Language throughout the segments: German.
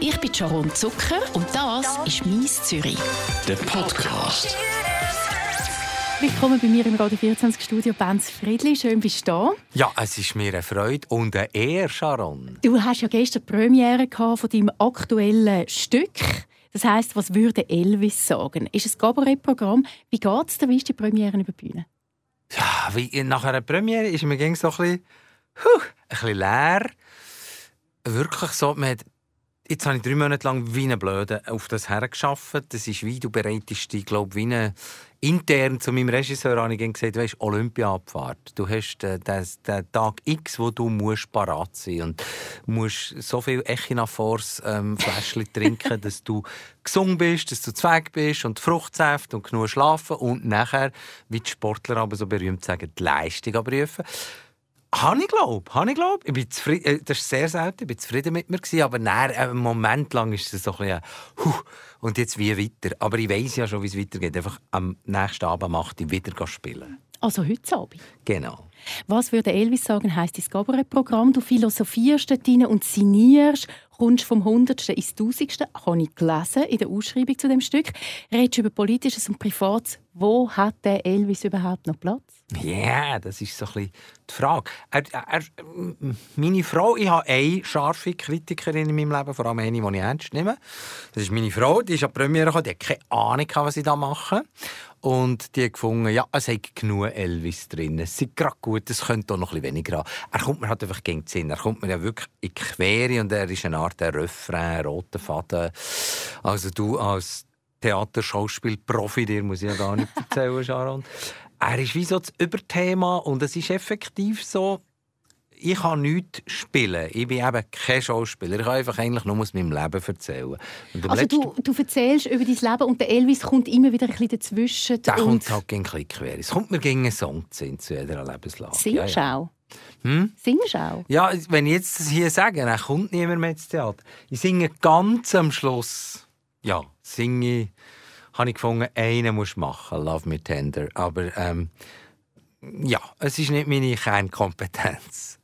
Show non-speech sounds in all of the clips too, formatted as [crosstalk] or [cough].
Ich bin Sharon Zucker und das ist «Mies Zürich». Der Podcast. Willkommen bei mir im Radio 24 Studio Benz Friedli. Schön bist du da. Ja, es ist mir eine Freude und eine Ehre, Sharon. Du hast ja gestern die Premiere von deinem aktuellen Stück. Das heisst, was würde Elvis sagen? Ist es ein Cabaret-Programm? Wie geht es dir? Wie ist die Premiere über die Bühne? Ja, wie, nach einer Premiere ist mir ging so ein bisschen, huh, ein bisschen leer. Wirklich so, man hat Jetzt habe ich drei Monate lang wie ein Blöde auf das hergeschafft. Das ist wie du bereitest dich, glaube wie eine intern zu meinem Regisseur habe ich gesagt, weißt, Olympiaabfahrt. Du hast äh, den, den, Tag X, wo du musst parat sein und musst so viel Echinafors ähm, Fläschchen [laughs] trinken, dass du gesund bist, dass du zweig bist und Fruchtsäfte und genug schlafen und nachher, wie die Sportler aber so berühmt sagen, die Leistung abrufen. Habe ich glaube, habe ich glaube. Ich bin zufrieden, äh, das ist sehr selten, ich bin zufrieden mit mir gewesen, aber nach einem Moment lang ist es so ein bisschen, huh, und jetzt wie weiter. Aber ich weiß ja schon, wie es weitergeht. Einfach am nächsten Abend macht ich wieder spielen. Also heute Abend? Genau. Was würde Elvis sagen, heisst das Cabaret-Programm? Du philosophierst dort und signierst, kommst vom Hundertsten ins Tausendste, habe ich gelesen in der Ausschreibung zu dem Stück. Redest über Politisches und Privates. Wo hat der Elvis überhaupt noch Platz? Ja, yeah, das ist so ein bisschen die Frage. Er, er, meine Frau, ich habe eine scharfe Kritikerin in meinem Leben, vor allem eine, die ich ernst nehme. Das ist meine Frau, die ist an die Premiere gekommen, die hat keine Ahnung, was ich da mache. Und die hat gefunden, ja, es hat genug Elvis drin. Es ist gerade gut, es könnte auch noch ein weniger haben. Er kommt mir halt einfach gegen den Sinn. Er kommt mir ja wirklich in die Quere und er ist eine Art Refrain, roter Faden. Also du als Theaterschauspiel-Profi, dir muss ich ja gar nicht erzählen, Sharon. Er ist wie so das Überthema und es ist effektiv so, ich kann nichts spielen. Ich bin eben kein Schauspieler. Ich kann einfach eigentlich nur aus meinem Leben erzählen. also du, du erzählst über dein Leben und der Elvis kommt immer wieder ein bisschen dazwischen. Der kommt halt gegen ein quer. Es kommt mir gegen einen Song zu jeder Lebenslage. Singst du ja, ja. auch? Hm? Singst du auch? Ja, wenn ich jetzt das hier sage, dann kommt niemand mehr ins Theater. Ich singe ganz am Schluss. Ja, singe habe ich gefunden, einen muss machen, Love Me Tender. Aber ähm, ja, es ist nicht meine Kernkompetenz.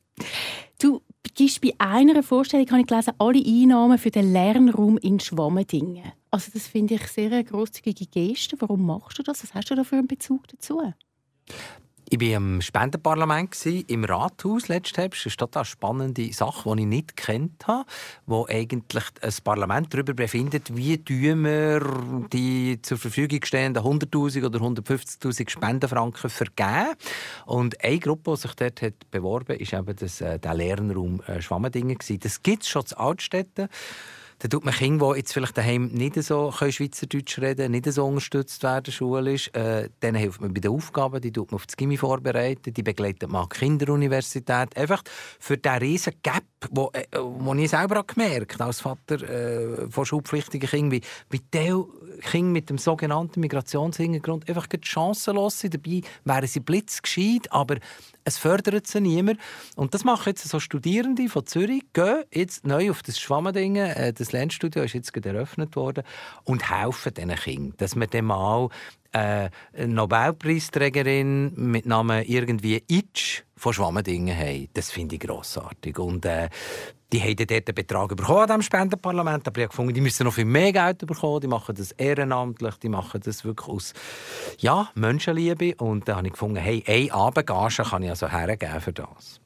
Gibst bei einer Vorstellung, habe ich gelesen, alle Einnahmen für den Lernraum in Schwammendingen. Also das finde ich sehr grosszügige Geste. Warum machst du das? Was hast du da für einen Bezug dazu? Ich war im Spendenparlament im Rathaus letzten Herbst. Das ist eine total spannende Sache, die ich nicht kennt habe, wo eigentlich ein Parlament darüber befindet, wie wir die zur Verfügung stehenden 100.000 oder 150.000 Spendenfranken vergeben. Und eine Gruppe, die sich dort hat beworben hat, war eben das, äh, der Lernraum äh, Schwammendingen. Das gibt es schon in Altstädten dann tut man Kinder, die jetzt vielleicht daheim nicht so Schweizerdeutsch reden nicht so unterstützt werden schulisch, äh, denen hilft man bei den Aufgaben, die tut man auf das Gimmi vorbereiten, die begleitet man an die Kinderuniversität. Einfach für diesen riesen Gap, wo, äh, wo ich selber auch gemerkt als Vater äh, von schulpflichtigen Kindern, wie, wie die Kinder mit dem sogenannten Migrationshintergrund einfach chancenlos sind. Dabei wären sie blitzgescheit, aber es fördert sie niemand. Und das machen jetzt so Studierende von Zürich, gehen jetzt neu auf das Schwammending, äh, das Lernstudio ist jetzt gerade eröffnet worden, und helfen diesen Kindern, dass man dann mal äh, eine Nobelpreisträgerin mit Namen irgendwie Itch von Schwammendingen haben. Das finde ich grossartig. Und äh, die haben dort einen Betrag bekommen an diesem Spendenparlament, aber ich habe gefunden, die müssen noch viel mehr Geld bekommen, die machen das ehrenamtlich, die machen das wirklich aus ja, Menschenliebe und da habe ich gefunden, hey, eine Abendgage kann ich also hergeben für das.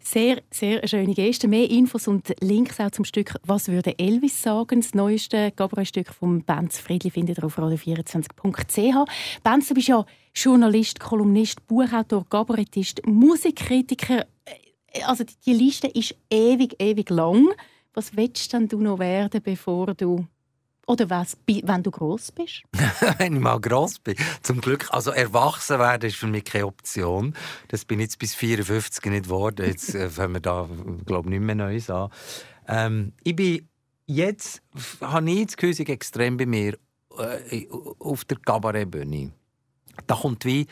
Sehr, sehr schöne Geste. Mehr Infos und Links auch zum Stück «Was würde Elvis sagen?» Das neueste Cabaret-Stück von Benz Friedli findet ihr auf radio24.ch. Benz, du bist ja Journalist, Kolumnist, Buchautor, Kabarettist, Musikkritiker, also die Liste ist ewig, ewig lang. Was willst denn du noch werden, bevor du oder was, wenn du groß bist? [laughs] wenn ich mal groß bin. Zum Glück, also erwachsen werden ist für mich keine Option. Das bin ich jetzt bis 54 nicht geworden. Jetzt äh, fangen wir da, glaube ich, nicht mehr Neues an. Ähm, ich bin jetzt, habe ich das Gefühl, extrem bei mir äh, auf der Kabarettbühne. Da kommt wie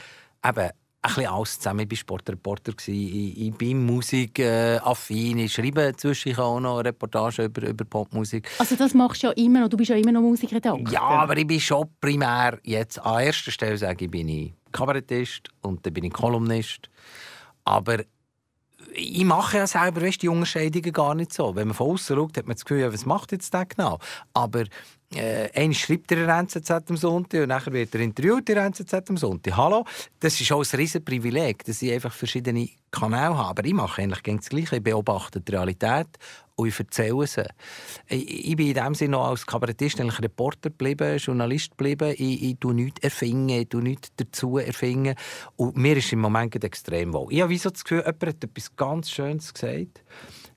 eben ein bisschen alles zusammen. Ich war Sportreporter, ich, ich bin musikaffin, äh, ich schreibe zwischen auch noch Reportagen über, über Popmusik. Also das machst du ja immer noch, du bist ja immer noch Musikredakteur. Ja, aber ich bin schon primär jetzt an erster Stelle sage ich, bin ich Kabarettist und dann bin ich Kolumnist. Aber ich mache ja selber weißt, die Unterscheidungen gar nicht so. Wenn man von außen schaut, hat man das Gefühl, ja, was macht jetzt der genau? Aber äh, einer schreibt er der NZZ am Sonntag und nachher wird er interviewt in der NZZ am Sonntag. Hallo, das ist auch ein riesen Privileg, dass ich einfach verschiedene Kanäle habe. Aber ich mache eigentlich das Gleiche. Ich beobachte die Realität und ich erzähle sie. Ich, ich bin in dem Sinne noch als Kabarettist eigentlich Reporter geblieben, Journalist geblieben. Ich, ich tue nichts erfinden, ich tue nichts dazu erfinden. Und mir ist im Moment extrem wohl. Ich habe so das Gefühl, jemand hat etwas ganz Schönes gesagt.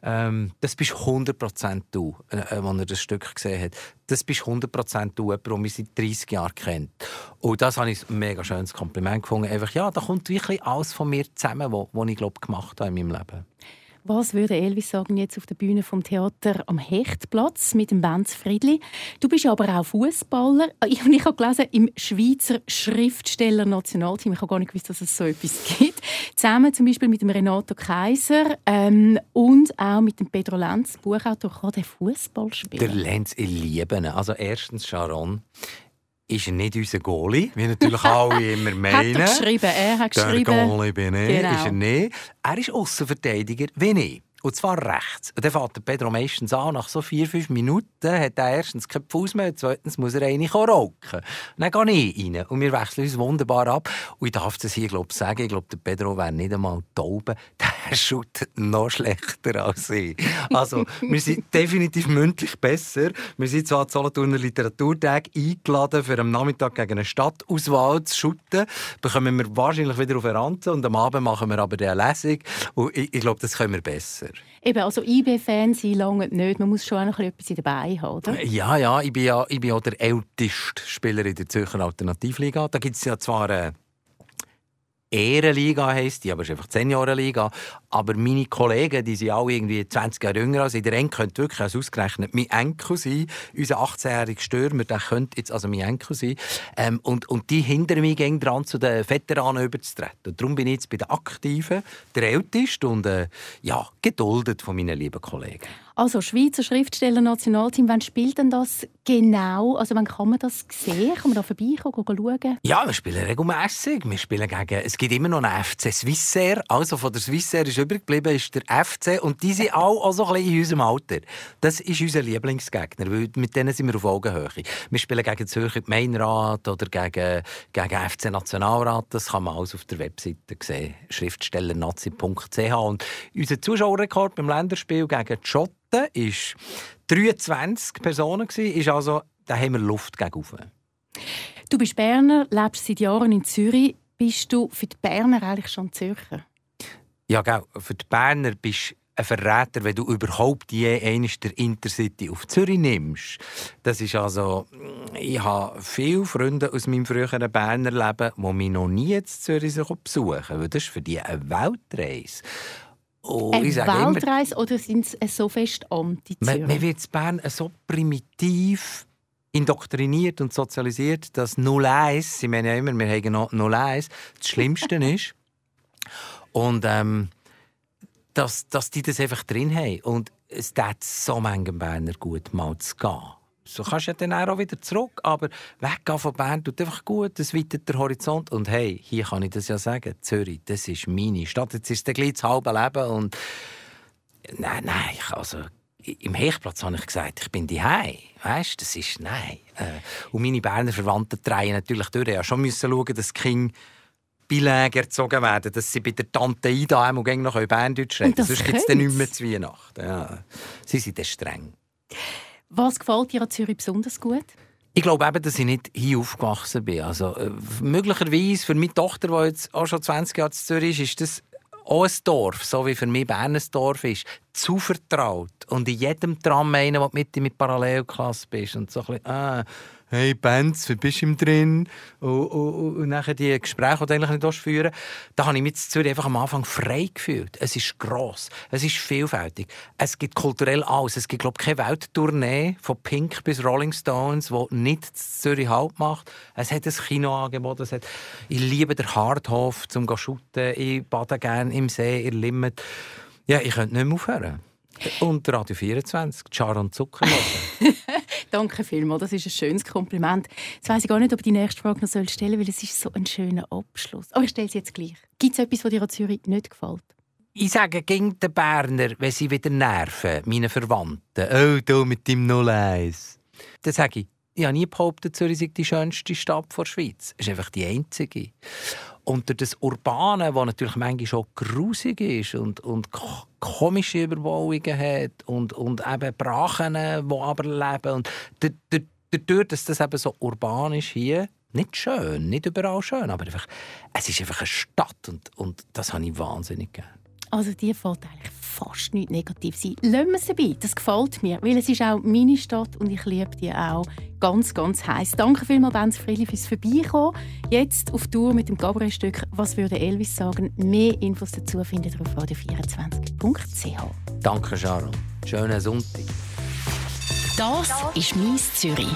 Ähm, das bist 100% du, äh, äh, als er das Stück gesehen hat. Das bist 100% du, jemand, der mich seit 30 Jahren kennt. Und das habe ich ein mega schönes Kompliment gefunden. Einfach, ja, da kommt wirklich alles von mir zusammen, was ich, glaube gemacht habe in meinem Leben. Was würde Elvis sagen jetzt auf der Bühne vom Theater am Hechtplatz mit dem Benz Friedli? Du bist aber auch Fußballer. Ich, ich habe gelesen im Schweizer Schriftsteller Nationalteam. Ich habe gar nicht gewusst, dass es so etwas gibt. Zusammen zum Beispiel mit dem Renato Kaiser ähm, und auch mit dem Pedro Lenz, Buchautor, kann der Fußball spielen. Der Lenz, ich liebe ihn. Also erstens Sharon ist er nicht unser Goalie, wie natürlich alle [laughs] immer meinen. hat er geschrieben, er hat geschrieben. Der Goalie bin ich, genau. ist er nicht. Er ist Außenverteidiger wie ich. Und zwar rechts. Und dann fährt Pedro meistens an, nach so vier, fünf Minuten hat er erstens keinen Fuß mehr, zweitens muss er eine rauchen. Dann gehe ich rein und wir wechseln uns wunderbar ab. Und ich darf das hier glaub, sagen, ich glaube, der Pedro wäre nicht einmal taub. [laughs] Der shootet noch schlechter als ich. Also, wir sind [laughs] definitiv mündlich besser. Wir sind zwar zu Solothurner Literaturtag eingeladen, für am Nachmittag gegen eine Stadtauswahl zu shooten. Bekommen wir wahrscheinlich wieder auf eine Ranze und am Abend machen wir aber eine Lesung. Und ich, ich glaube, das können wir besser. Eben, also IB-Fan sein lange nicht. Man muss schon auch noch etwas dabei haben, oder? Ja, ja. Ich bin ja, ich bin ja der älteste Spieler in der Zürcher Alternativliga. Da gibt es ja zwar... Äh, Ehrenliga heisst die, aber es ist einfach 10 Jahre Liga. Aber meine Kollegen, die sind alle irgendwie 20 Jahre jünger als ich. Der Enkel könnte wirklich als ausgerechnet mein Enkel sein. Unser 18-jähriger Stürmer, der könnte jetzt also mein Enkel sein. Ähm, und, und die hindern mich gegen dran, zu den Veteranen überzutreten. Und darum bin ich jetzt bei den Aktiven der Älteste und äh, ja, geduldet von meinen lieben Kollegen. Also Schweizer Schriftsteller Nationalteam, wann spielt denn das genau? Also wann kann man das sehen? Kann man da vorbeikommen, schauen? Ja, wir spielen regelmässig. Wir spielen gegen, es gibt immer noch einen FC Swissair. Also von der Swissair ist übrig geblieben ist der FC und die sind auch, auch so ein bisschen in unserem Alter. Das ist unser Lieblingsgegner, weil mit denen sind wir auf Augenhöhe. Wir spielen gegen Zürcher Gemeinderat oder gegen, gegen FC Nationalrat. Das kann man alles auf der Webseite sehen, schriftstellernazi.ch. Und unser Zuschauerrekord beim Länderspiel gegen Schott war 23 Personen, ist also, da haben wir Luft gegenüber. Du bist Berner, lebst seit Jahren in Zürich. Bist du für die Berner eigentlich schon Zürcher? Ja, genau. Für die Berner bist du ein Verräter, wenn du überhaupt je eines der Intercity auf Zürich nimmst. Das ist also, ich habe viele Freunde aus meinem früheren Berner Leben, die mich noch nie in Zürich besuchen. Weil das ist für die eine Weltreise. Oh, eine Weltreise oder sind es so fest anti-Zürich? Man, man wird in Bern so primitiv indoktriniert und sozialisiert, dass 01, ich meine ja immer, wir haben noch 01, das Schlimmste ist. Und ähm, dass, dass die das einfach drin haben. Und es tut so manchen Berner gut, mal zu gehen. So kannst du ja dann auch wieder zurück, aber weggehen von Bern tut einfach gut, es weitet der Horizont. Und hey, hier kann ich das ja sagen, Zürich, das ist meine Stadt. Jetzt ist es gleich das halbe Leben und nein, nein, also im Hechplatz habe ich gesagt, ich bin die Weißt, das ist nein. Äh, und meine Berner Verwandten drehen natürlich durch. Ja, schon müssen schauen, dass die Kinder Beilage erzogen werden, dass sie bei der Tante Ida einmal noch Berndeutsch reden. Sonst gibt es dann nicht mehr zu Weihnachten. Ja. Sie sind dann streng. Was gefällt dir an Zürich besonders gut? Ich glaube eben, dass ich nicht hier aufgewachsen bin. Also, äh, möglicherweise für meine Tochter, die jetzt auch schon 20 Jahre in Zürich ist, ist das auch ein Dorf, so wie für mich Bern ein Dorf ist, zu vertraut. Und in jedem Tram einen, du mit mit Parallelklasse bist. Und so ein bisschen, ah, hey Benz, wie bist du drin? Und, und, und nachher die Gespräche, die du eigentlich nicht führen da habe ich mich in Zürich einfach am Anfang frei gefühlt. Es ist gross, es ist vielfältig, es gibt kulturell alles. Es gibt, glaube ich, keine Welttournee von Pink bis Rolling Stones, die nicht Zürich Halt macht. Es hat ein Kinoangebot, es hat, ich liebe den Hardhof zum Shooten, ich bade gerne im See, in Limit. Ja, ich könnte nicht mehr aufhören. Und Radio 24, Char und Zucker. [laughs] Danke vielmals, das ist ein schönes Kompliment. Jetzt weiss ich gar nicht, ob ich die nächste Frage noch stellen soll, weil es ist so ein schöner Abschluss. Aber ich stelle sie jetzt gleich. Gibt es etwas, was dir an Zürich nicht gefällt? ich sage gegen den Berner, wenn sie wieder nerven, meine Verwandten, oh, du mit dem 01. Dann sage ich, ich habe nie behauptet, Zürich sei die schönste Stadt der Schweiz. Es ist einfach die einzige. Und durch das Urbane, das natürlich manchmal schon grusig ist und, und komische Überbauungen hat und, und eben Brachen, die aber leben. Und dadurch, dass das eben so urban ist hier, nicht schön, nicht überall schön, aber einfach, es ist einfach eine Stadt und, und das habe ich wahnsinnig gerne. Also die fällt eigentlich fast nicht negativ sein. Lassen wir sie bei. Das gefällt mir, weil es ist auch meine Stadt und ich liebe die auch ganz, ganz heiß. Danke vielmals, Benz Friedli, fürs Vorbeikommen. Jetzt auf Tour mit dem Gabriel-Stück «Was würde Elvis sagen?» Mehr Infos dazu findet ihr auf radio24.ch. Danke, Sharon. Schönen Sonntag. Das ist «Mies Zürich».